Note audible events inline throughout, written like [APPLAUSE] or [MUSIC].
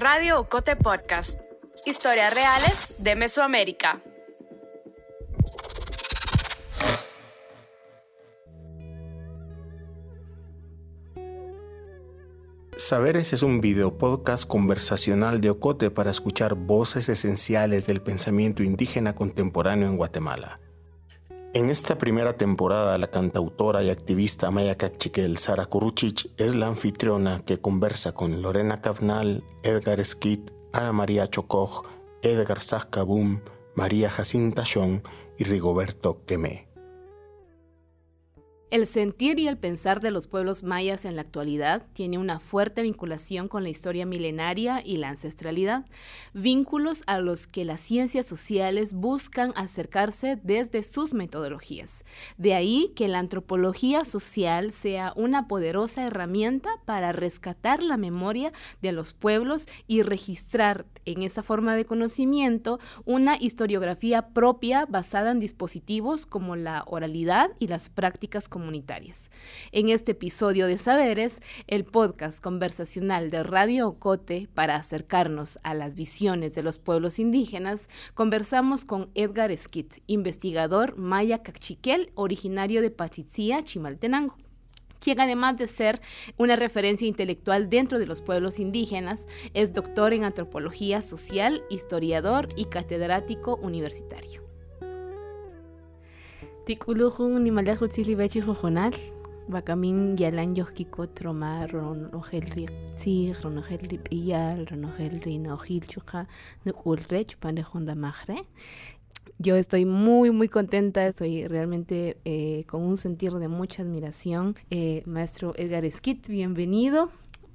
Radio Ocote Podcast. Historias reales de Mesoamérica. Saberes es un video podcast conversacional de Ocote para escuchar voces esenciales del pensamiento indígena contemporáneo en Guatemala. En esta primera temporada, la cantautora y activista maya cachiquel Sara Kuruchich es la anfitriona que conversa con Lorena Cavnal, Edgar Skit, Ana María Chocoj, Edgar Sascabum, María Jacinta Chong y Rigoberto Quemé. El sentir y el pensar de los pueblos mayas en la actualidad tiene una fuerte vinculación con la historia milenaria y la ancestralidad, vínculos a los que las ciencias sociales buscan acercarse desde sus metodologías. De ahí que la antropología social sea una poderosa herramienta para rescatar la memoria de los pueblos y registrar en esa forma de conocimiento una historiografía propia basada en dispositivos como la oralidad y las prácticas comunitarias. En este episodio de Saberes, el podcast conversacional de Radio Ocote para acercarnos a las visiones de los pueblos indígenas, conversamos con Edgar Skit, investigador maya cachiquel, originario de Pachitzía, Chimaltenango quien además de ser una referencia intelectual dentro de los pueblos indígenas, es doctor en antropología social, historiador y catedrático universitario. Tikuluhun ni malajutsi bechi jojonal. Bakamin yalan yohkiko troma ronogel ri ronogel ri piyal, ronogel ri nojil chuka, nukulrech pandejunda magre. Yo estoy muy, muy contenta, estoy realmente eh, con un sentir de mucha admiración. Eh, maestro Edgar Skit, bienvenido.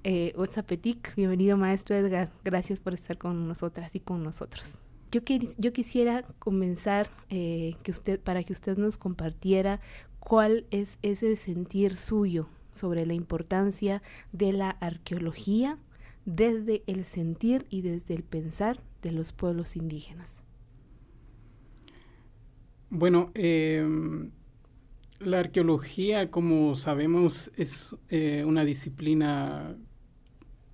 Eh, Petik, bienvenido maestro Edgar. Gracias por estar con nosotras y con nosotros. Yo, quisiera comenzar eh, para que usted nos compartiera cuál es ese sentir suyo sobre la importancia de la arqueología desde el sentir y desde el pensar de los pueblos indígenas. Bueno, em, la arqueología, como sabemos, es eh, una disciplina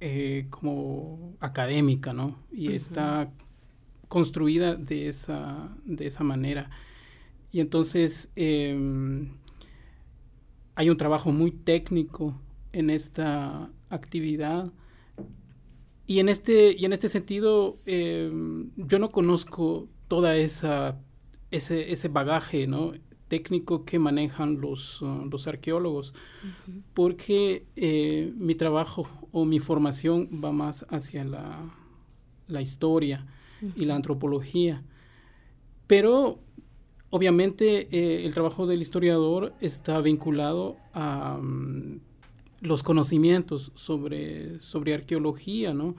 eh, como académica, ¿no? Y está construida de esa, de esa manera. Y entonces em, hay un trabajo muy técnico en esta actividad. Y en este, y en este sentido, em, yo no conozco toda esa, ese, ese bagaje ¿no? técnico que manejan los, uh, los arqueólogos, porque eh, mi trabajo o mi formación va más hacia la, la historia y la antropología. Pero obviamente eh, el trabajo del historiador está vinculado a mm, los conocimientos sobre, sobre arqueología, ¿no?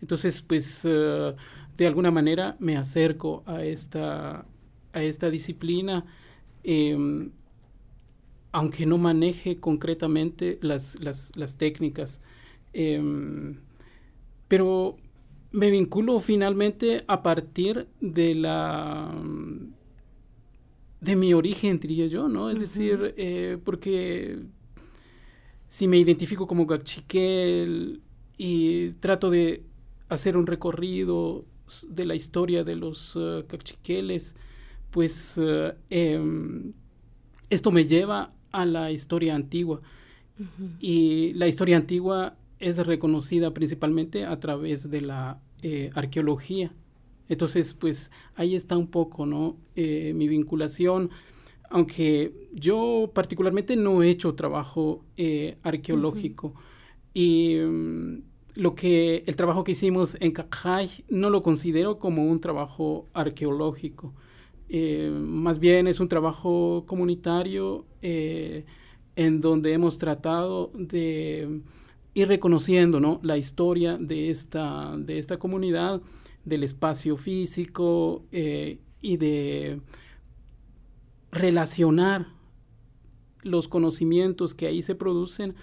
Entonces, pues, eh, de alguna manera me acerco a esta, a esta disciplina, em, aunque no maneje concretamente las, las, las técnicas. Em, pero me vinculo finalmente a partir de la de mi origen, diría yo, ¿no? Es decir, eh, porque si me identifico como gachiquel y trato de hacer un recorrido de la historia de los uh, pues uh, em, esto me lleva a la historia antigua. Y la historia antigua es reconocida principalmente a través de la eh, arqueología. Entonces, pues ahí está un poco, ¿no? Eh, mi vinculación, aunque yo particularmente no he hecho trabajo eh, arqueológico y mm, lo que el trabajo que hicimos en Cacay no lo considero como un trabajo arqueológico. Más bien es un trabajo comunitario en donde hemos tratado de ir reconociendo ¿no? la historia de esta, de esta comunidad, del espacio físico eh, y de relacionar los conocimientos que ahí se producen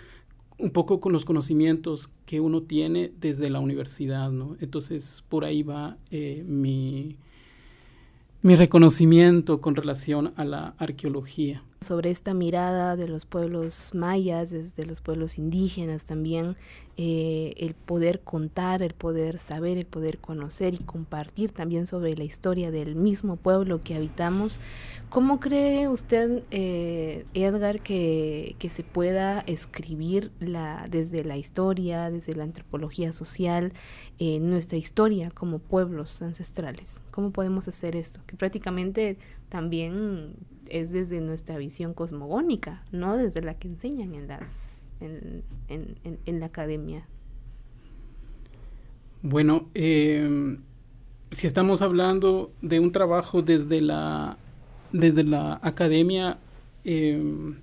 un poco con los conocimientos que uno tiene desde la universidad, ¿no? Entonces, por ahí va eh, mi, mi reconocimiento con relación a la arqueología. Sobre esta mirada de los pueblos mayas, desde los pueblos indígenas también, eh, el poder contar, el poder saber, el poder conocer y compartir también sobre la historia del mismo pueblo que habitamos. ¿Cómo cree usted, eh, Edgar, que, que, se pueda escribir la, desde la historia, desde la antropología social, eh, nuestra historia como pueblos ancestrales? ¿Cómo podemos hacer esto? Que prácticamente también es desde nuestra visión cosmogónica, no desde la que enseñan en, las, en, en, la academia. Bueno, eh, si estamos hablando de un trabajo desde la, desde la academia, eh,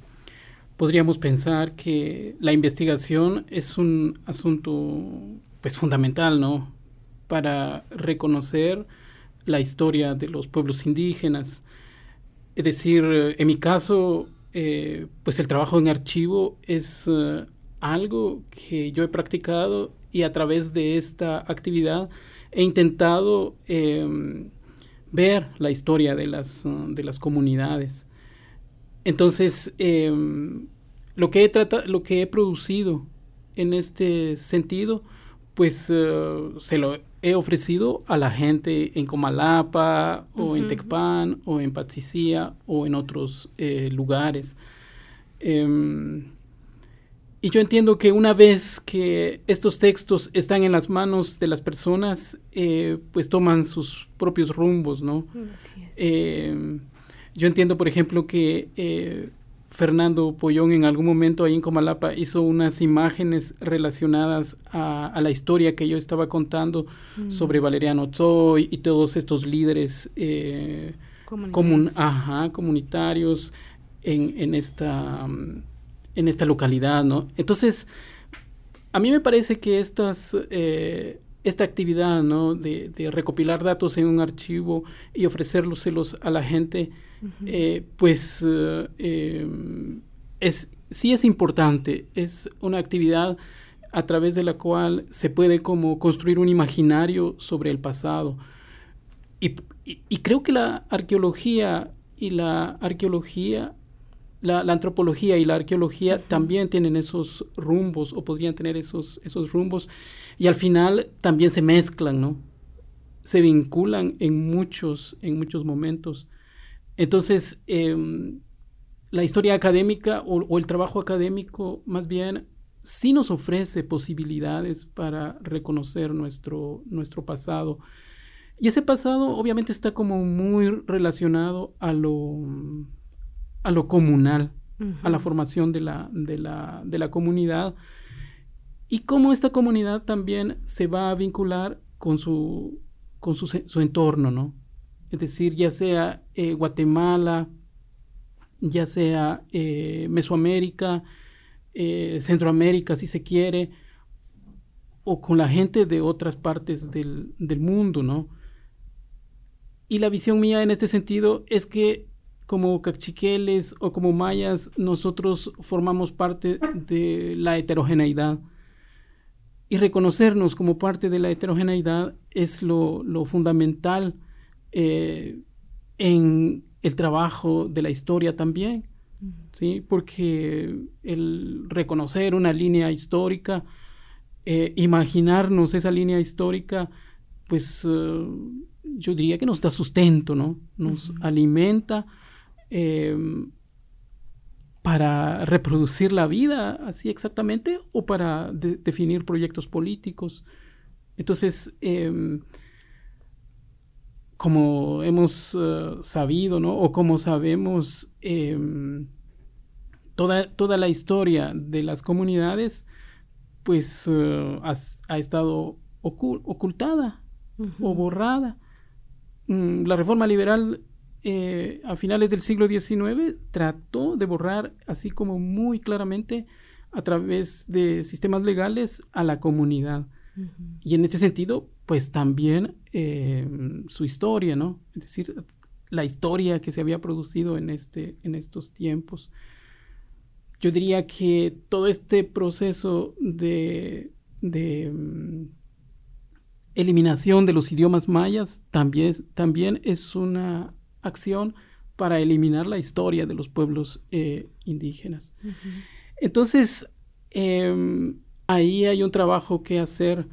podríamos pensar que la investigación es un asunto pues fundamental, ¿no? Para reconocer la historia de los pueblos indígenas, es decir, eh, en mi caso, eh, pues el trabajo en archivo es uh, algo que yo he practicado y a través de esta actividad he intentado eh, ver la historia de las, uh, de las comunidades. Entonces, eh, lo, que he lo que he producido en este sentido, pues uh, se lo he ofrecido a la gente en Comalapa o uh -huh. en Tecpan o en Patzicía o en otros eh, lugares. Eh, y yo entiendo que una vez que estos textos están en las manos de las personas, eh, pues toman sus propios rumbos, ¿no? Eh, yo entiendo, por ejemplo, que eh, Fernando Pollón en algún momento ahí en Comalapa hizo unas imágenes relacionadas a, a la historia que yo estaba contando mm. sobre Valeriano Zoy y todos estos líderes eh, comun ajá, comunitarios en, en, esta, en esta localidad, ¿no? Entonces, a mí me parece que estas, eh, esta actividad, ¿no? De, de, recopilar datos en un archivo y ofrecérselos a la gente, eh, pues eh, es, sí es importante, es una actividad a través de la cual se puede como construir un imaginario sobre el pasado. Y, y, y creo que la arqueología y la arqueología, la, antropología y la arqueología también tienen esos rumbos o podrían tener esos, esos rumbos y al final también se mezclan, ¿no? Se vinculan en muchos, en muchos momentos. Entonces, eh, la historia académica o, o, el trabajo académico más bien sí nos ofrece posibilidades para reconocer nuestro, nuestro pasado. Y ese pasado obviamente está como muy relacionado a lo, a lo comunal, uh -huh. a la formación de la, de, la, de la comunidad y cómo esta comunidad también se va a vincular con su, con su, su entorno, ¿no? es decir, ya sea eh, Guatemala, ya sea eh, Mesoamérica, eh, Centroamérica, si se quiere, o con la gente de otras partes del, del, mundo, ¿no? Y la visión mía en este sentido es que como cachiqueles o como mayas, nosotros formamos parte de la heterogeneidad. Y reconocernos como parte de la heterogeneidad es lo, lo fundamental eh, en el trabajo de la historia también, uh -huh. ¿sí? porque el reconocer una línea histórica, eh, imaginarnos esa línea histórica, pues uh, yo diría que nos da sustento, ¿no? Nos uh -huh. alimenta eh, para reproducir la vida así exactamente o para de definir proyectos políticos. Entonces, eh, como hemos uh, sabido, ¿no? O como sabemos, eh, toda, toda la historia de las comunidades, pues uh, ha, ha, estado ocul ocultada uh -huh. o borrada. Mm, la reforma liberal eh, a finales del siglo XIX trató de borrar, así como muy claramente, a través de sistemas legales, a la comunidad. Uh -huh. Y en ese sentido, pues también eh, su historia, ¿no? Es decir, la historia que se había producido en, este, en estos tiempos. Yo diría que todo este proceso de, de um, eliminación de los idiomas mayas también, también es una acción para eliminar la historia de los pueblos eh, indígenas. Entonces, em, ahí hay un trabajo que hacer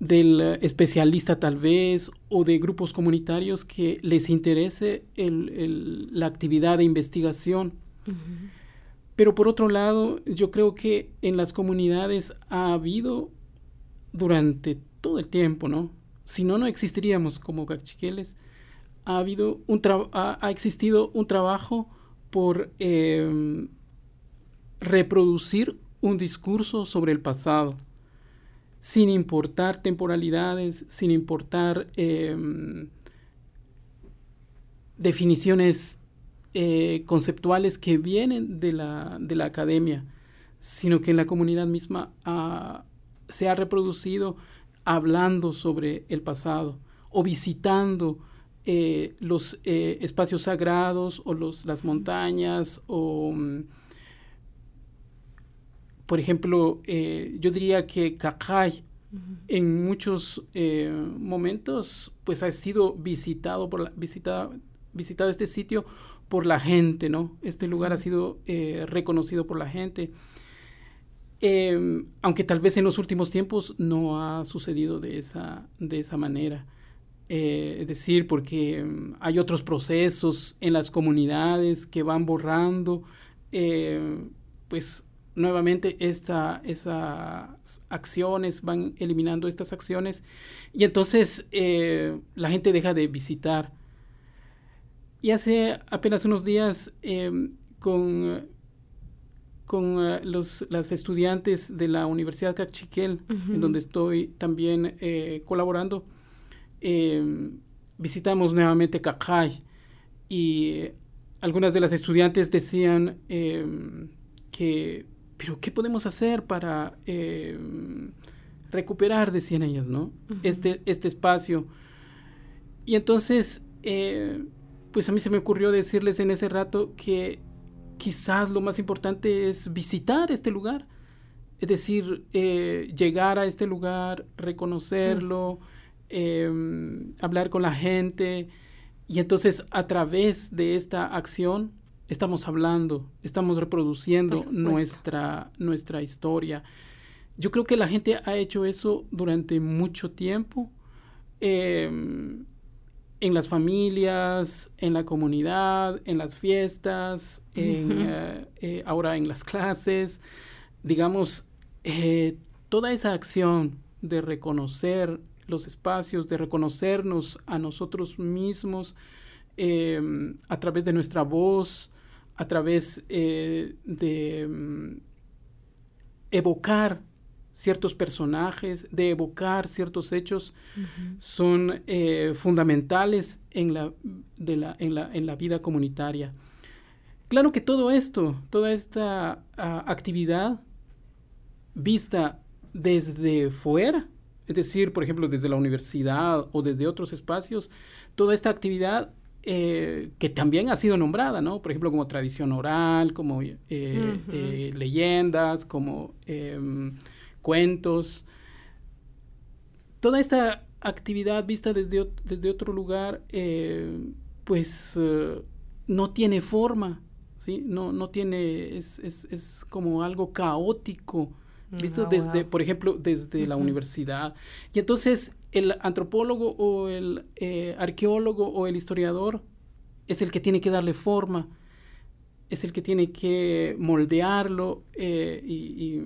del especialista tal vez o de grupos comunitarios que les interese la actividad de investigación. Pero por otro lado, yo creo que en las comunidades ha habido durante todo el tiempo, ¿no? Si no, no existiríamos como cachiqueles. Ha, habido un ha, existido un trabajo por em, reproducir un discurso sobre el pasado, sin importar temporalidades, sin importar em, definiciones eh, conceptuales que vienen de la, de la, academia, sino que en la comunidad misma se ha reproducido hablando sobre el pasado o visitando eh, los eh, espacios sagrados o los, las montañas o... Mm, por ejemplo, eh, yo diría que Cacay en muchos momentos pues ha sido visitado por la, visitado, visitado este sitio por la gente, ¿no? Este lugar ha sido reconocido por la gente. Em, aunque tal vez en los últimos tiempos no ha sucedido de esa, de esa manera. Eh, es decir, porque em, hay otros procesos en las comunidades que van borrando, eh, pues nuevamente esta, esas acciones, van eliminando estas acciones y entonces eh, la gente deja de visitar. Y hace apenas unos días em, con con los las estudiantes de la Universidad Cachiquel, en donde estoy también eh, colaborando. Eh, visitamos nuevamente Cacay y algunas de las estudiantes decían em, que, pero ¿qué podemos hacer para em, recuperar, decían ellas, ¿no? este, este espacio. Y entonces, eh, pues a mí se me ocurrió decirles en ese rato que quizás lo más importante es visitar este lugar. Es decir, eh, llegar a este lugar, reconocerlo, em, hablar con la gente. Y entonces a través de esta acción estamos hablando, estamos reproduciendo nuestra, nuestra historia. Yo creo que la gente ha hecho eso durante mucho tiempo. Em, en las familias, en la comunidad, en las fiestas, eh, eh, ahora en las clases, digamos, eh, toda esa acción de reconocer los espacios, de reconocernos a nosotros mismos a través de nuestra voz, a través de mm, evocar ciertos personajes, de evocar ciertos hechos, son eh, fundamentales en la, de la, en, la, en la, vida comunitaria. Claro que todo esto, toda esta ah, actividad vista desde fuera, es decir, por ejemplo, desde la universidad o desde otros espacios, toda esta actividad eh, que también ha sido nombrada, ¿no? Por ejemplo, como tradición oral, como eh, leyendas, como em, cuentos. Toda esta actividad vista desde, desde otro lugar, eh, pues eh, no tiene forma, ¿sí? No, no tiene, es, es, es como algo caótico, visto desde, por ejemplo, desde la universidad. Y entonces el antropólogo o el eh, arqueólogo o el historiador es el que tiene que darle forma, es el que tiene que moldearlo y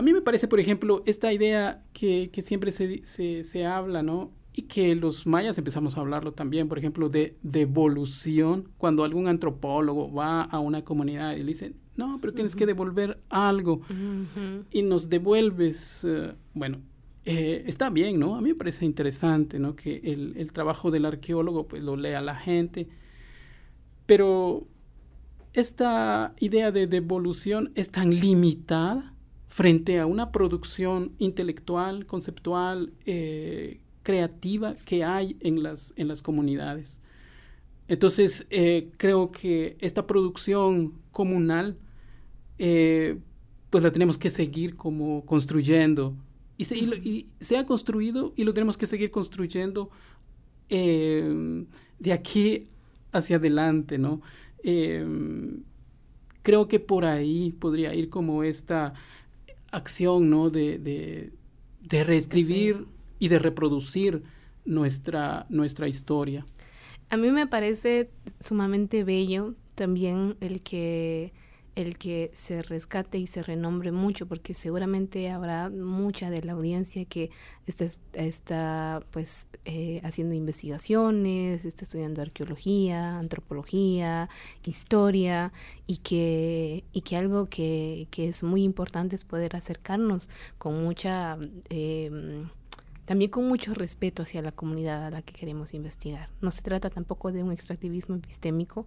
a mí me parece, por ejemplo, esta idea que, siempre se, habla, ¿no? Y que los mayas empezamos a hablarlo también, por ejemplo, de devolución, cuando algún antropólogo va a una comunidad y le dice, no, pero tienes que devolver algo y nos devuelves, eh, bueno, eh, está bien, ¿no? A mí me parece interesante, ¿no? Que el, el, trabajo del arqueólogo pues lo lea la gente, pero esta idea de devolución es tan limitada frente a una producción intelectual, conceptual, eh, creativa que hay en las, en las comunidades. Entonces, eh, creo que esta producción comunal, eh, pues la tenemos que seguir como construyendo. Y se, ha construido y lo tenemos que seguir construyendo de aquí hacia adelante, ¿no? Creo que por ahí podría ir como esta acción, ¿no? De, de, reescribir y de reproducir nuestra, nuestra historia. A mí me parece sumamente bello también el que el que se rescate y se renombre mucho, porque seguramente habrá mucha de la audiencia que está, está pues eh, haciendo investigaciones, está estudiando arqueología, antropología, historia, y que, y que algo que, que es muy importante es poder acercarnos con mucha... Eh, también con mucho respeto hacia la comunidad a la que queremos investigar. No se trata tampoco de un extractivismo epistémico,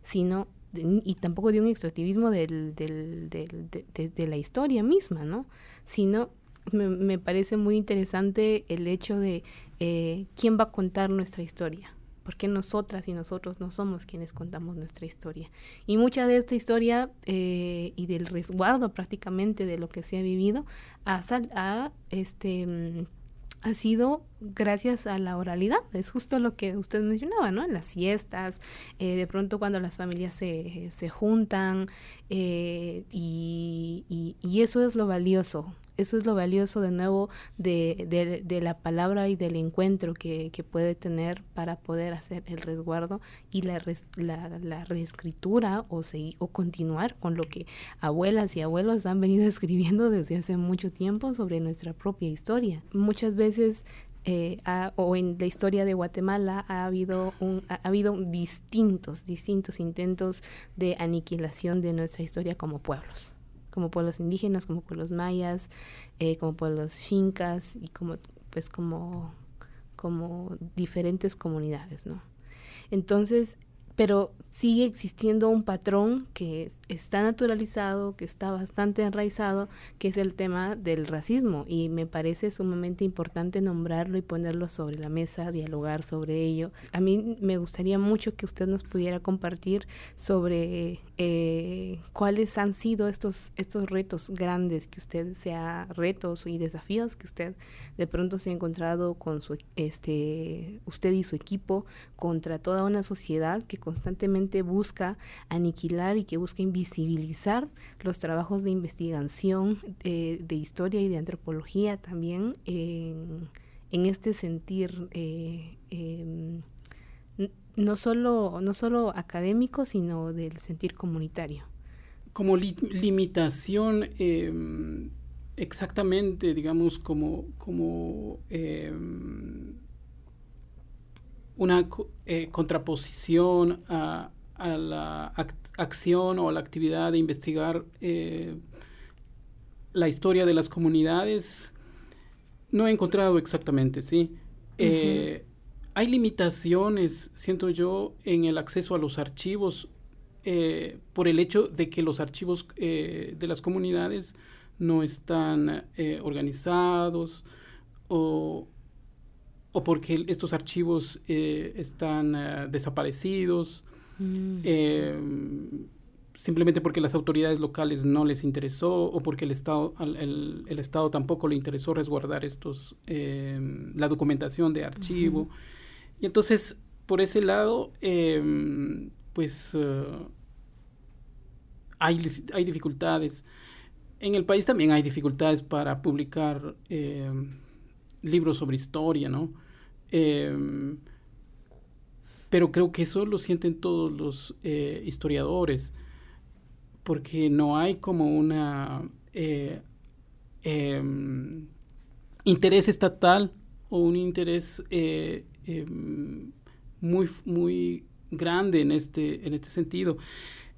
sino y tampoco de un extractivismo del, del, de, la historia misma, ¿no? Sino me, me, parece muy interesante el hecho de eh, quién va a contar nuestra historia. Porque nosotras y nosotros no somos quienes contamos nuestra historia. Y mucha de esta historia eh, y del resguardo prácticamente de lo que se ha vivido a, a este, mm, ha sido gracias a la oralidad. Es justo lo que usted mencionaba, ¿no? En las fiestas, eh, de pronto cuando las familias se, se juntan eh, y, y, eso es lo valioso. Eso es lo valioso de nuevo de, la palabra y del encuentro que, puede tener para poder hacer el resguardo y la, la, la reescritura o, seguir, o continuar con lo que abuelas y abuelos han venido [LAUGHS] escribiendo desde hace mucho tiempo sobre nuestra propia historia. Muchas veces eh, o en la historia de Guatemala ha habido, un, ha, habido distintos, distintos intentos de aniquilación de nuestra historia como pueblos, como pueblos indígenas, como pueblos mayas, eh, como pueblos xincas y como, pues como, como diferentes comunidades, ¿no? Entonces, pero sigue existiendo un patrón que está naturalizado, que está bastante enraizado, que es el tema del racismo y me parece sumamente importante nombrarlo y ponerlo sobre la mesa, dialogar sobre ello. A mí me gustaría mucho que usted nos pudiera compartir sobre eh, cuáles han sido estos, estos retos grandes que usted se ha, retos y desafíos que usted de pronto se ha encontrado con su, este, usted y su equipo contra toda una sociedad que constantemente busca aniquilar y que busca invisibilizar los trabajos de investigación eh, de historia y de antropología también en, este sentir eh, em, no solo, no solo académico, sino del sentir comunitario. Como limitación, em, exactamente, digamos, como, como em, una eh, contraposición a, la acción o a la actividad de investigar eh, la historia de las comunidades, no he encontrado exactamente, ¿sí? Eh, hay limitaciones, siento yo, en el acceso a los archivos por el hecho de que los archivos de las comunidades no están organizados o, o porque estos archivos eh, están eh, desaparecidos, mm. eh, simplemente porque las autoridades locales no les interesó o porque el Estado, el, Estado tampoco le interesó resguardar estos, la documentación de archivo. Y entonces, por ese lado, pues hay, hay dificultades. En el país también hay dificultades para publicar libros sobre historia, ¿no? Em, pero creo que eso lo sienten todos los eh, historiadores, porque no hay como una eh, em, interés estatal o un interés eh, em, muy, muy grande en este, en este sentido.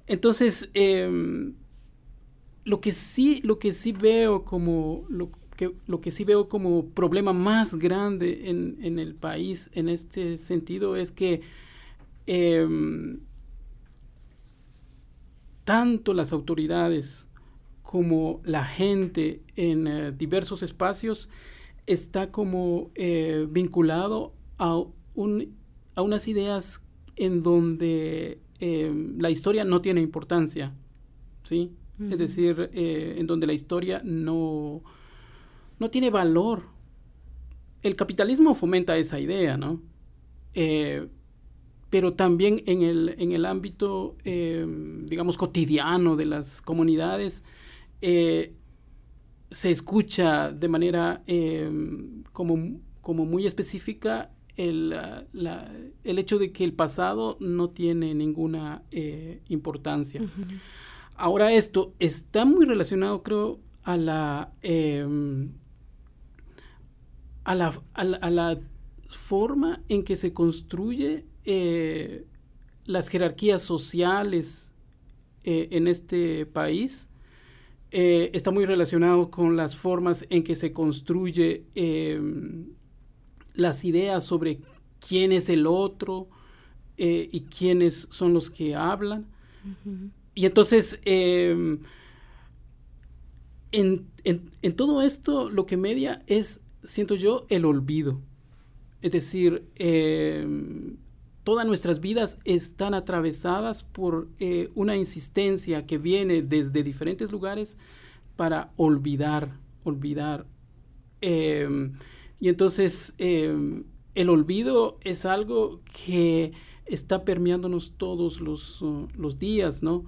Entonces, lo que sí, lo que sí veo como lo, lo que sí veo como problema más grande en, el país en este sentido es que em, tanto las autoridades como la gente en eh, diversos espacios está como eh, vinculado a, a unas ideas en donde em, la historia no tiene importancia, ¿sí? Es decir, eh, en donde la historia no, no tiene valor. El capitalismo fomenta esa idea, ¿no? Eh, pero también en el, en el ámbito, eh, digamos, cotidiano de las comunidades, se escucha de manera como, como muy específica el, el, hecho de que el pasado no tiene ninguna importancia. Ahora esto está muy relacionado, creo, a la, em, a la, a la, forma en que se construye eh, las jerarquías sociales eh, en este país. Eh, está muy relacionado con las formas en que se construye em, las ideas sobre quién es el otro y quiénes son los que hablan. Y entonces, em, en, todo esto, lo que media es, siento yo, el olvido. Es decir, em, todas nuestras vidas están atravesadas por eh, una insistencia que viene desde diferentes lugares para olvidar, olvidar. Em, y entonces, el olvido es algo que está permeándonos todos los, uh, los días, ¿no?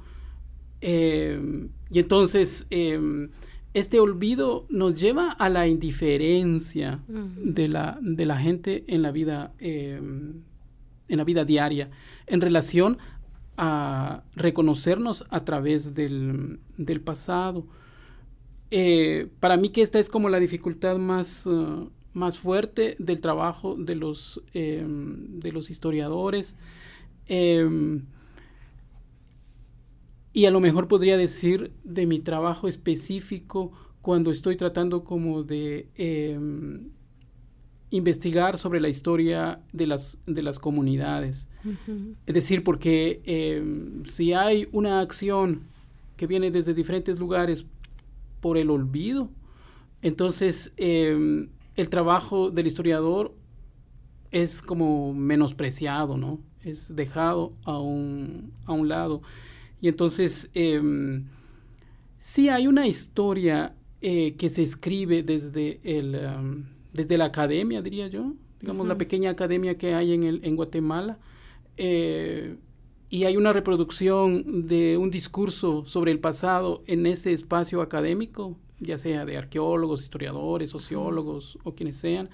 Em, y entonces, em, este olvido nos lleva a la indiferencia de, la, de, la, gente en la vida, em, en la vida diaria, en relación a reconocernos a través del, del pasado. Eh, para mí que esta es como la dificultad más, uh, más fuerte del trabajo de los, de los historiadores. Y a lo mejor podría decir de mi trabajo específico cuando estoy tratando como de em, investigar sobre la historia de las, de las comunidades. Es decir, porque em, si hay una acción que viene desde diferentes lugares por el olvido, entonces em, el trabajo del historiador es como menospreciado, ¿no? Es dejado a un, a un lado. Y entonces, eh, sí hay una historia eh, que se escribe desde, el, desde la academia, diría yo, digamos, la pequeña academia que hay en, el, en Guatemala. Eh, y hay una reproducción de un discurso sobre el pasado en ese espacio académico, ya sea de arqueólogos, historiadores, sociólogos o quienes sean.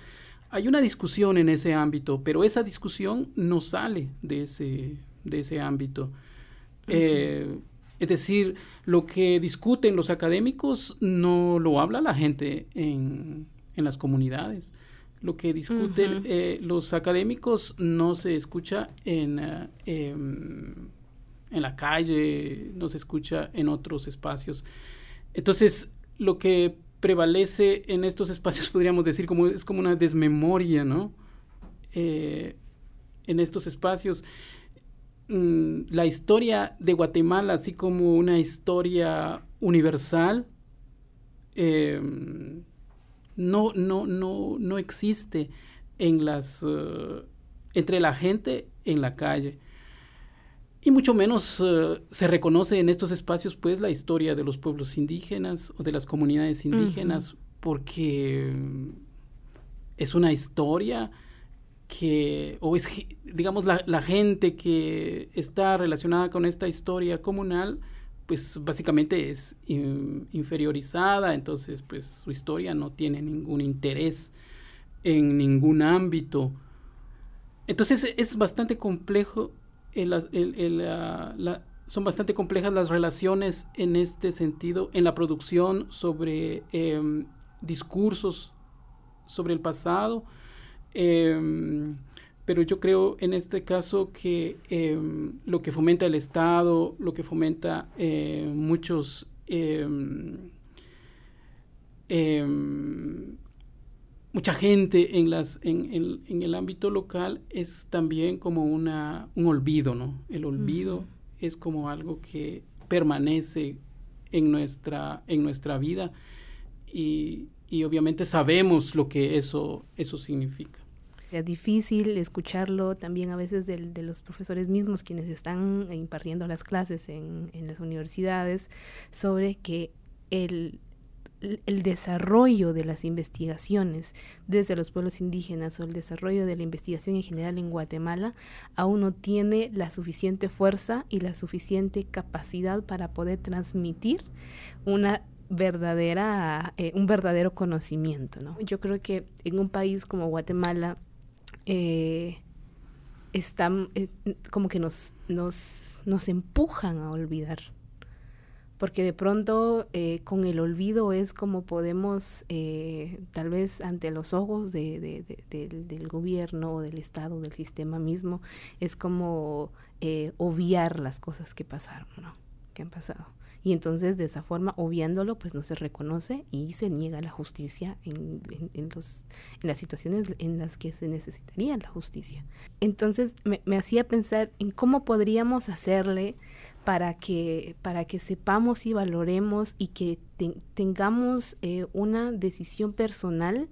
Hay una discusión en ese ámbito, pero esa discusión no sale de ese, de ese ámbito. Eh, es decir, lo que discuten los académicos no lo habla la gente en, las comunidades. Lo que discuten eh, los académicos no se escucha en, eh, em, en la calle, no se escucha en otros espacios. Entonces, lo que prevalece en estos espacios, [LAUGHS] podríamos decir, como, es como una desmemoria, ¿no? en estos espacios. Mm, la historia de Guatemala, así como una historia universal, em, no, no, no, no existe en las, eh, entre la gente en la calle. Y mucho menos eh, se reconoce en estos espacios pues la historia de los pueblos indígenas o de las comunidades indígenas, porque es una historia que, o es, digamos, la, gente que está relacionada con esta historia comunal, pues básicamente es inferiorizada, entonces pues su historia no tiene ningún interés en ningún ámbito. Entonces es bastante complejo, son bastante complejas las relaciones en este sentido, en la producción sobre em, discursos sobre el pasado, Em, pero yo creo en este caso que em, lo que fomenta el Estado, lo que fomenta eh, muchos em, mucha gente en, las, en, el ámbito local es también como una, un olvido, ¿no? El olvido es como algo que permanece en nuestra, en nuestra vida y, y obviamente sabemos lo que eso, eso significa. Es difícil escucharlo también a veces de, de los profesores mismos quienes están impartiendo las clases en, en las universidades sobre que el, el desarrollo de las investigaciones desde los pueblos indígenas o el desarrollo de la investigación en general en Guatemala aún no tiene la suficiente fuerza y la suficiente capacidad para poder transmitir una verdadera, eh, un verdadero conocimiento. ¿no? Yo creo que en un país como Guatemala eh, están, eh, como que nos, nos, nos empujan a olvidar porque de pronto eh, con el olvido es como podemos, tal vez ante los ojos de, del, gobierno o del Estado, del sistema mismo, es como obviar las cosas que pasaron, ¿no? que han pasado. Y entonces de esa forma, obviándolo, pues no se reconoce y se niega la justicia en, los, en las situaciones en las que se necesitaría la justicia. Entonces me, me hacía pensar en cómo podríamos hacerle para que, para que sepamos y valoremos y que tengamos eh, una decisión personal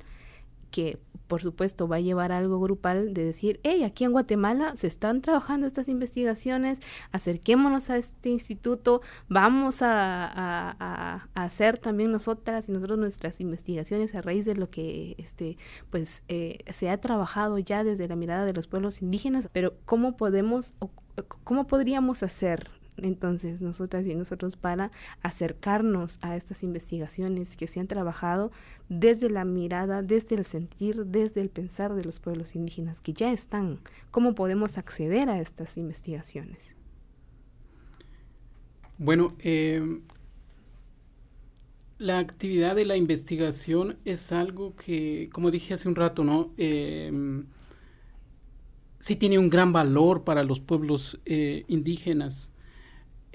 que por supuesto va a llevar a algo grupal de decir, hey, aquí en Guatemala se están trabajando estas investigaciones, acerquémonos a este instituto, vamos a, hacer también nosotras y nosotros nuestras investigaciones a raíz de lo que este, pues, eh, se ha trabajado ya desde la mirada de los pueblos indígenas, pero ¿cómo podemos, o, cómo podríamos hacer entonces nosotras y nosotros para acercarnos a estas investigaciones que se han trabajado desde la mirada, desde el sentir, desde el pensar de los pueblos indígenas que ya están. ¿Cómo podemos acceder a estas investigaciones? Bueno, eh, la actividad de la investigación es algo que, como dije hace un rato, ¿no? Eh, sí tiene un gran valor para los pueblos eh, indígenas.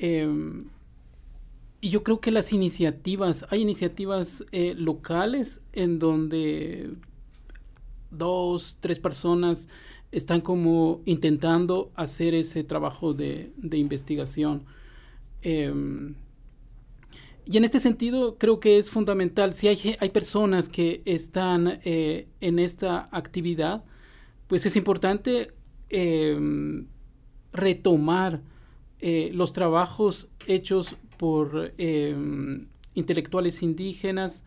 Em, y yo creo que las iniciativas, hay iniciativas eh, locales en donde dos, tres personas están como intentando hacer ese trabajo de, investigación. Em, y en este sentido creo que es fundamental, si hay, hay personas que están eh, en esta actividad, pues es importante em, retomar eh, los trabajos hechos por em, intelectuales indígenas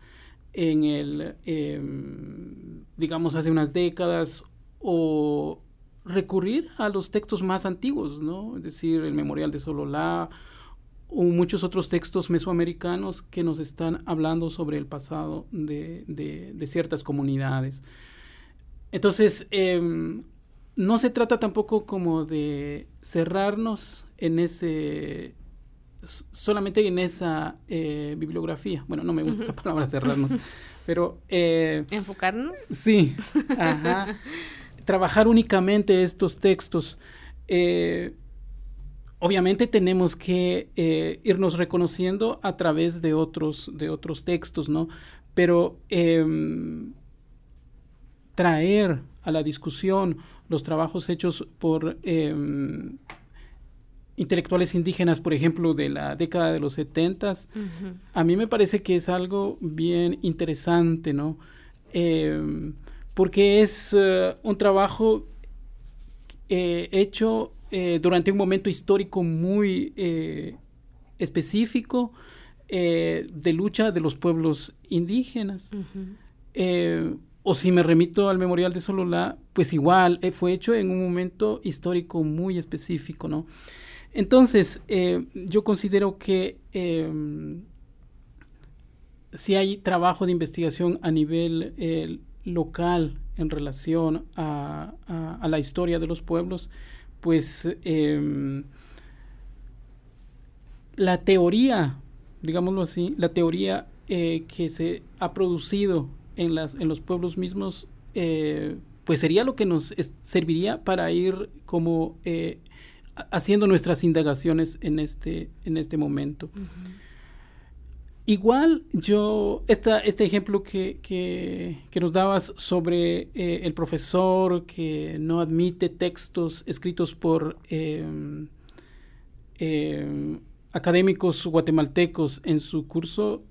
en el, em, digamos, hace unas décadas, o recurrir a los textos más antiguos, ¿no? Es decir, el Memorial de Sololá o muchos otros textos mesoamericanos que nos están hablando sobre el pasado de, ciertas comunidades. Entonces, em, no se trata tampoco como de cerrarnos en ese solamente en esa eh, bibliografía. Bueno, no me gusta esa palabra cerrarnos, pero... Eh, ¿Enfocarnos? Sí, ajá. Trabajar únicamente estos textos. Eh, obviamente tenemos que irnos reconociendo a través de otros, de otros textos, ¿no? Pero em, traer a la discusión los trabajos hechos por em, intelectuales indígenas, por ejemplo, de la década de los setentas, a mí me parece que es algo bien interesante, ¿no? Em, porque es eh, un trabajo eh, hecho eh, durante un momento histórico muy específico de lucha de los pueblos indígenas. o si me remito al memorial de Sololá, pues igual fue hecho en un momento histórico muy específico, ¿no? Entonces, eh, yo considero que em, si hay trabajo de investigación a nivel eh, local en relación a, la historia de los pueblos, pues em, la teoría, digámoslo así, la teoría eh, que se ha producido en los pueblos mismos, pues sería lo que nos serviría para ir como haciendo nuestras indagaciones en este, en este momento. Igual yo, esta, este ejemplo que, que, nos dabas sobre eh, el profesor que no admite textos escritos por em, em, académicos guatemaltecos en su curso,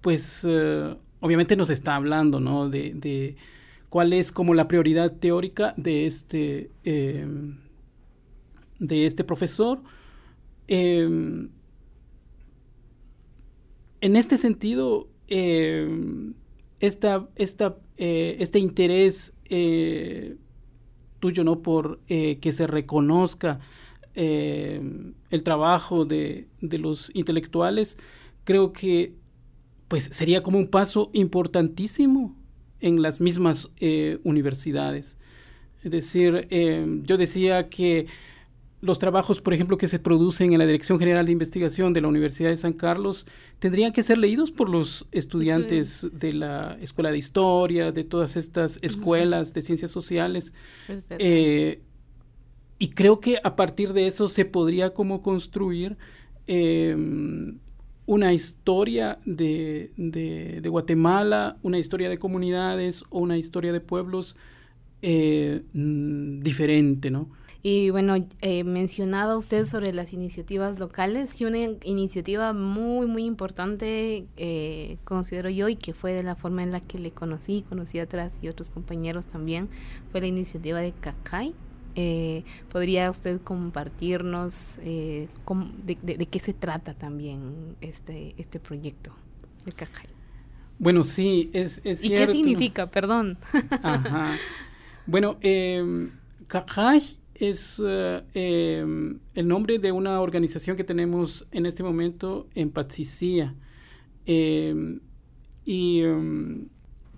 pues eh, obviamente nos está hablando ¿no? de, de, cuál es como la prioridad teórica de este em, de este profesor. Em, en este sentido, esta, esta, este interés tuyo, ¿no? Por que se reconozca el trabajo de, de los intelectuales, creo que pues sería como un paso importantísimo en las mismas eh, universidades. Es decir, eh, yo decía que los trabajos, por ejemplo, que se producen en la Dirección General de Investigación de la Universidad de San Carlos, tendrían que ser leídos por los estudiantes de la Escuela de Historia, de todas estas escuelas de ciencias sociales. Eh, y creo que a partir de eso se podría como construir una historia de, de, Guatemala, una historia de comunidades o una historia de pueblos eh, mm, diferente, ¿no? Y bueno, eh, mencionaba usted sobre las iniciativas locales y una iniciativa muy, muy importante, eh, considero yo, y que fue de la forma en la que le conocí, conocí atrás y otros compañeros también, fue la iniciativa de Cacay, eh, ¿Podría usted compartirnos eh, de, qué se trata también este, este proyecto de Cajay? Bueno, sí, es, es ¿Y qué significa? Perdón. Ajá. Bueno, eh, Cajay es eh, em, el nombre de una organización que tenemos en este momento en Patsicía. Em, y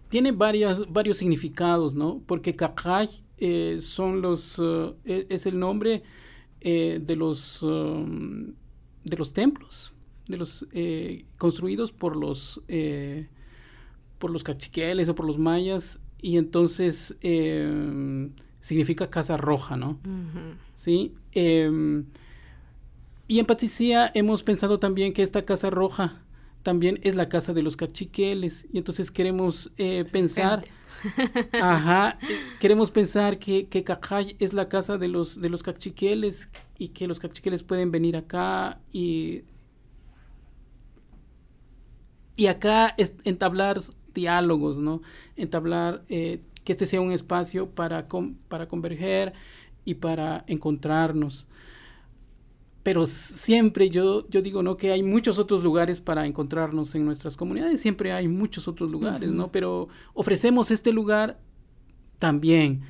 tiene varias, varios significados, ¿no? Porque Cajay eh, son los, eh, e, es el nombre de, los, de los templos, de los construidos por los, por los cachiqueles o por los mayas, y entonces significa casa roja, ¿no? Sí. Em, y en Patsicía hemos pensado también que esta casa roja también es la casa de los cachiqueles. Y entonces queremos eh, pensar, ajá, queremos pensar que, que Cajay es la casa de los, de los cachiqueles y que los cachiqueles pueden venir acá y, y acá entablar diálogos, ¿no? Entablar, eh, que este sea un espacio para, para converger y para encontrarnos pero siempre yo, yo digo, ¿no? Que hay muchos otros lugares para encontrarnos en nuestras comunidades, siempre hay muchos otros lugares, ¿no? Pero ofrecemos este lugar también.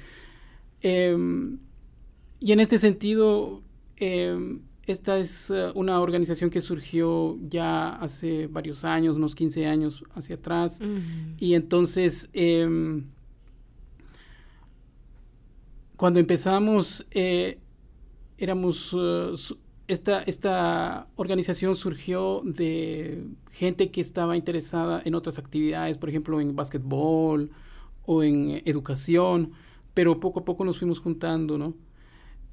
Em, y en este sentido, em, esta es eh, una organización que surgió ya hace varios años, unos 15 años hacia atrás, y entonces... Em, cuando empezamos, eh, éramos uh, esta, esta organización surgió de gente que estaba interesada en otras actividades, por ejemplo, en básquetbol o en educación, pero poco a poco nos fuimos juntando, ¿no?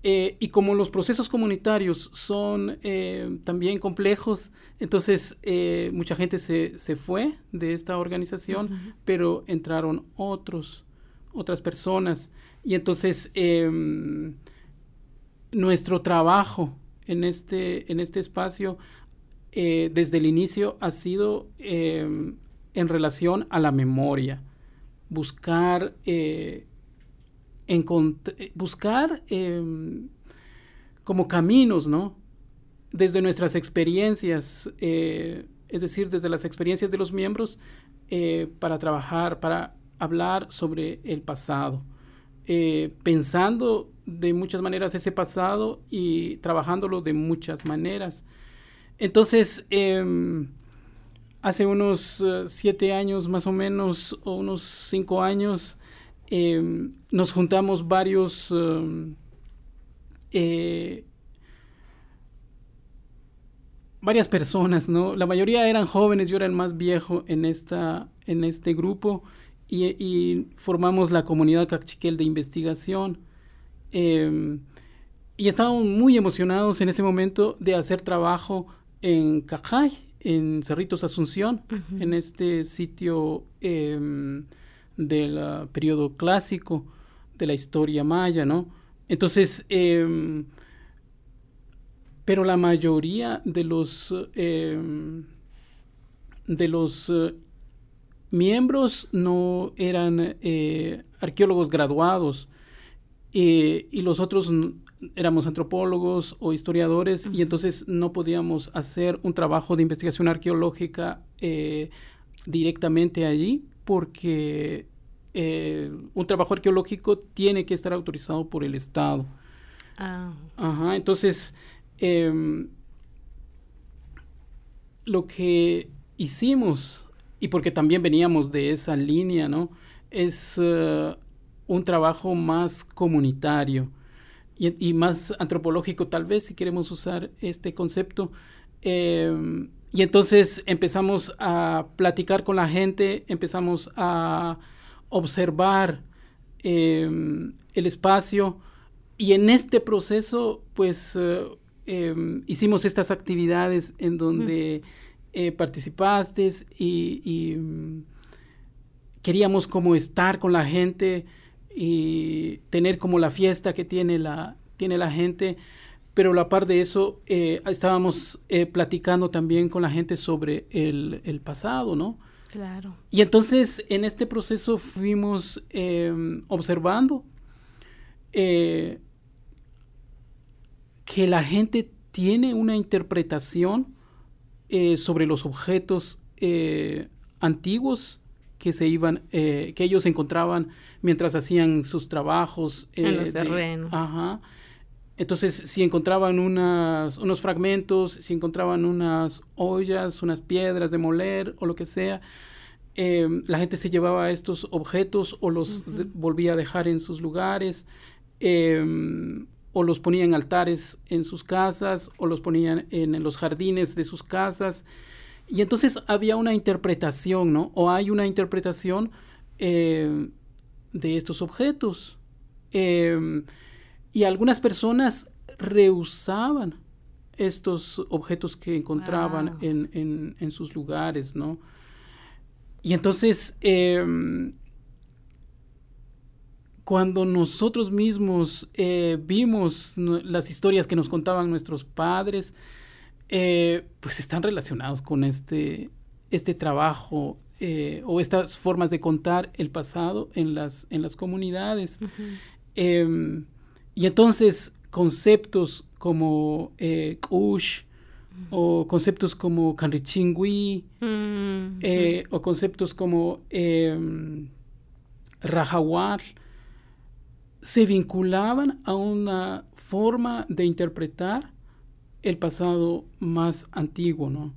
Eh, y como los procesos comunitarios son eh, también complejos, entonces eh, mucha gente se, se, fue de esta organización, pero entraron otros, otras personas. Y entonces em, nuestro trabajo en este, en este espacio eh, desde el inicio ha sido em, en relación a la memoria. Buscar, eh, buscar em, como caminos, ¿no? Desde nuestras experiencias, eh, es decir, desde las experiencias de los miembros, para trabajar, para hablar sobre el pasado. Pensando de muchas maneras ese pasado y trabajándolo de muchas maneras. Entonces, em, hace unos eh, siete años más o menos, o unos cinco años, em, nos juntamos varios em, eh, varias personas, ¿no? La mayoría eran jóvenes, yo era el más viejo en, esta, en este grupo y, y formamos la comunidad Cachiquel de investigación. Em, y estábamos muy emocionados en ese momento de hacer trabajo en Cajay, en Cerritos Asunción, en este sitio em, del periodo clásico de la historia maya, ¿no? Entonces, em, pero la mayoría de los de los eh, miembros no eran eh, arqueólogos graduados, eh, y los otros éramos antropólogos o historiadores y entonces no podíamos hacer un trabajo de investigación arqueológica eh, directamente allí porque un trabajo arqueológico tiene que estar autorizado por el Estado. Ah. Ajá, entonces, em, lo que hicimos, y porque también veníamos de esa línea, ¿no? Es eh, un trabajo más comunitario y, más antropológico, tal vez, si queremos usar este concepto. Em, y entonces empezamos a platicar con la gente, empezamos a observar em, el espacio y en este proceso pues eh, hicimos estas actividades en donde eh, participaste y, mm, queríamos como estar con la gente y tener como la fiesta que tiene la, tiene la gente pero a la par de eso eh, estábamos platicando también con la gente sobre el, el pasado, ¿no? Claro. Y entonces en este proceso fuimos em, observando eh, que la gente tiene una interpretación eh, sobre los objetos eh, antiguos que se iban, que ellos encontraban mientras hacían sus trabajos. en los terrenos. ajá. Entonces, si encontraban unas, unos fragmentos, si encontraban unas ollas, unas piedras de moler o lo que sea, la gente se llevaba estos objetos o los volvía a dejar en sus lugares, o los ponía en altares en sus casas, o los ponían en, los jardines de sus casas. Y entonces había una interpretación, ¿no? O hay una interpretación em, de estos objetos. Y algunas personas rehusaban estos objetos que encontraban en, sus lugares, ¿no? Y entonces, em, cuando nosotros mismos eh, vimos las historias que nos contaban nuestros padres, eh, pues están relacionados con este, este trabajo eh, o estas formas de contar el pasado en las, en las comunidades. Y entonces conceptos como Kush o conceptos como Kanrichingui mm, eh, o conceptos como eh, Rajawar se vinculaban a una forma de interpretar el pasado más antiguo, ¿no?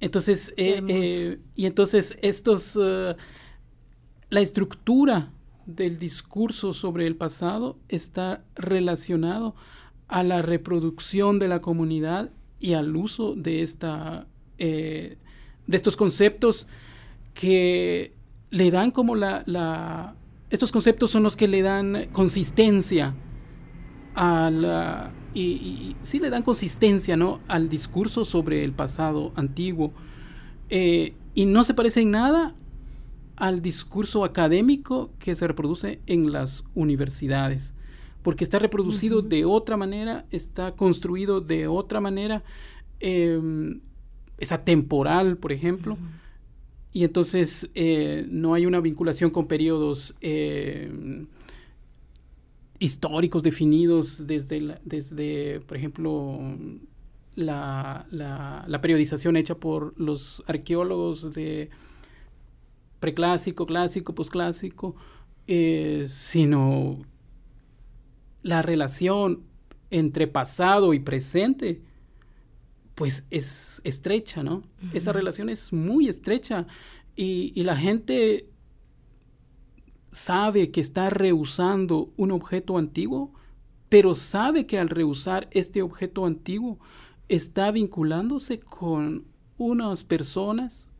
Entonces, eh, y entonces estos, la estructura del discurso sobre el pasado está relacionado a la reproducción de la comunidad y al uso de, esta, eh, de estos conceptos que le dan como la, Estos conceptos son los que le dan consistencia a la... Y, sí le dan consistencia, ¿no? Al discurso sobre el pasado antiguo. Eh, y no se parece en nada al discurso académico que se reproduce en las universidades, porque está reproducido de otra manera, está construido de otra manera, em, es atemporal, por ejemplo, y entonces eh, no hay una vinculación con periodos em, históricos definidos desde, desde por ejemplo, la, la periodización hecha por los arqueólogos de preclásico, clásico, posclásico, eh, sino la relación entre pasado y presente, pues es estrecha, ¿no? Esa relación es muy estrecha y, y, la gente sabe que está rehusando un objeto antiguo, pero sabe que al rehusar este objeto antiguo está vinculándose con unas personas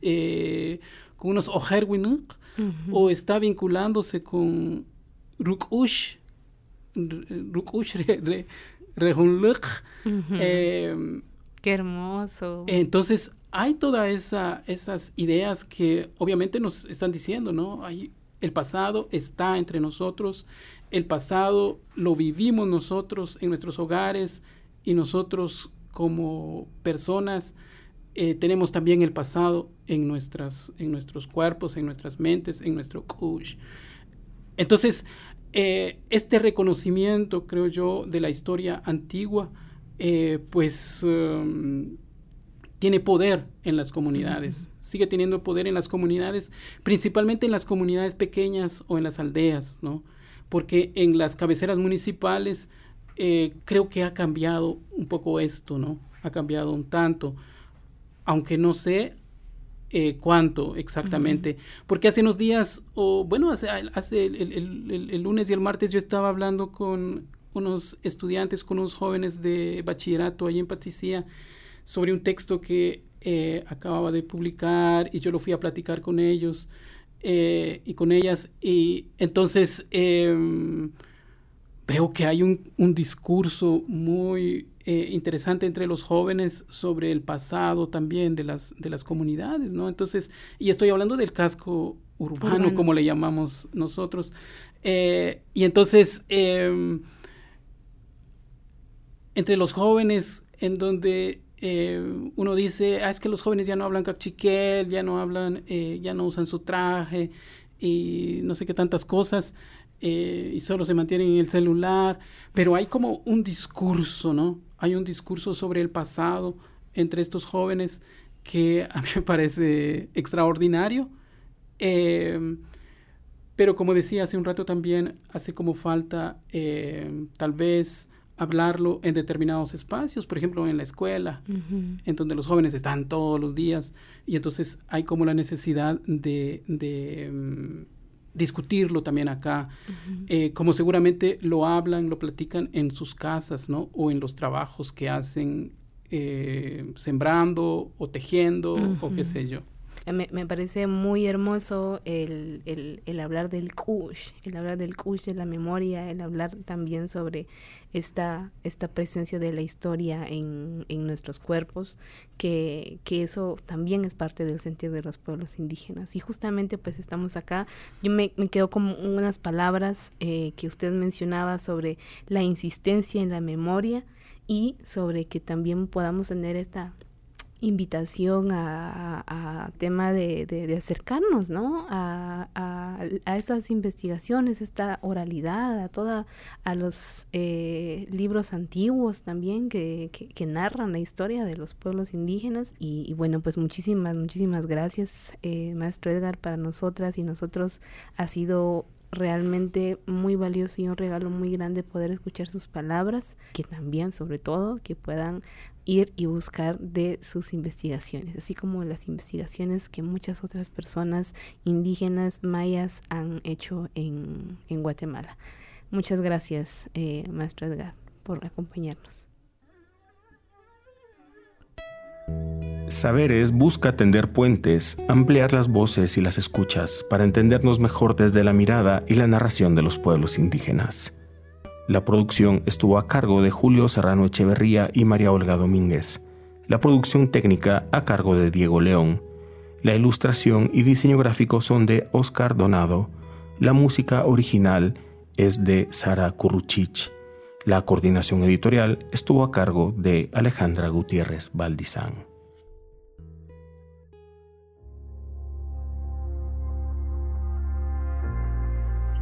eh, con unos Oherwinuk o está vinculándose con Rukush, Rukush [LAUGHS] Rehunluk. Em, Qué hermoso. Entonces, hay todas esa, esas ideas que obviamente nos están diciendo, ¿no? Hay, el pasado está entre nosotros, el pasado lo vivimos nosotros en nuestros hogares y nosotros como personas eh, tenemos también el pasado en, nuestras, en nuestros cuerpos, en nuestras mentes, en nuestro kush. Entonces, eh, este reconocimiento, creo yo, de la historia antigua, eh, pues um, tiene poder en las comunidades, sigue teniendo poder en las comunidades, principalmente en las comunidades pequeñas o en las aldeas, ¿no? Porque en las cabeceras municipales eh, creo que ha cambiado un poco esto, ¿no? Ha cambiado un tanto, aunque no sé eh, cuánto exactamente, porque hace unos días, o bueno, hace, hace el, lunes y el martes yo estaba hablando con unos estudiantes, con unos jóvenes de bachillerato ahí en Patsicía, sobre un texto que eh, acababa de publicar y yo lo fui a platicar con ellos eh, y con ellas y entonces em, veo que hay un, un discurso muy eh, interesante entre los jóvenes sobre el pasado también de las, de las comunidades, ¿no? Entonces, y estoy hablando del casco urbano, como le llamamos nosotros. y entonces, em, entre los jóvenes, en donde eh, uno dice, ah, es que los jóvenes ya no hablan cachiquel, ya no hablan, eh, ya no usan su traje y no sé qué tantas cosas, eh, y solo se mantienen en el celular, pero hay como un discurso, ¿no? Hay un discurso sobre el pasado entre estos jóvenes que a mí me parece extraordinario. pero como decía hace un rato también, hace como falta tal vez hablarlo en determinados espacios, por ejemplo en la escuela, en donde los jóvenes están todos los días y entonces hay como la necesidad de, mm, discutirlo también acá, eh, como seguramente lo hablan, lo platican en sus casas, ¿no? O en los trabajos que hacen eh, sembrando o tejiendo o qué sé yo. Me, me parece muy hermoso el, el, el, hablar del kush, el hablar del kush de la memoria, el hablar también sobre esta, esta presencia de la historia en, en nuestros cuerpos, que, que, eso también es parte del sentido de los pueblos indígenas. Y justamente pues estamos acá, yo me, me quedo con unas palabras eh, que usted mencionaba sobre la insistencia en la memoria y sobre que también podamos tener esta invitación a, tema de, de, acercarnos, ¿no? A, a, esas investigaciones, esta oralidad, a toda, a los eh, libros antiguos también que, que, narran la historia de los pueblos indígenas. Y, bueno, pues muchísimas, muchísimas gracias, eh, maestro Edgar, para nosotras y nosotros ha sido realmente muy valioso y un regalo muy grande poder escuchar sus palabras, que también sobre todo que puedan ir y buscar de sus investigaciones, así como las investigaciones que muchas otras personas indígenas mayas han hecho en, en Guatemala. Muchas gracias, eh, maestro Edgar, por acompañarnos. Saberes busca tender puentes, ampliar las voces y las escuchas para entendernos mejor desde la mirada y la narración de los pueblos indígenas. La producción estuvo a cargo de Julio Serrano Echeverría y María Olga Domínguez. La producción técnica a cargo de Diego León. La ilustración y diseño gráfico son de Oscar Donado. La música original es de Sara Kuruchich. La coordinación editorial estuvo a cargo de Alejandra Gutiérrez Valdizán.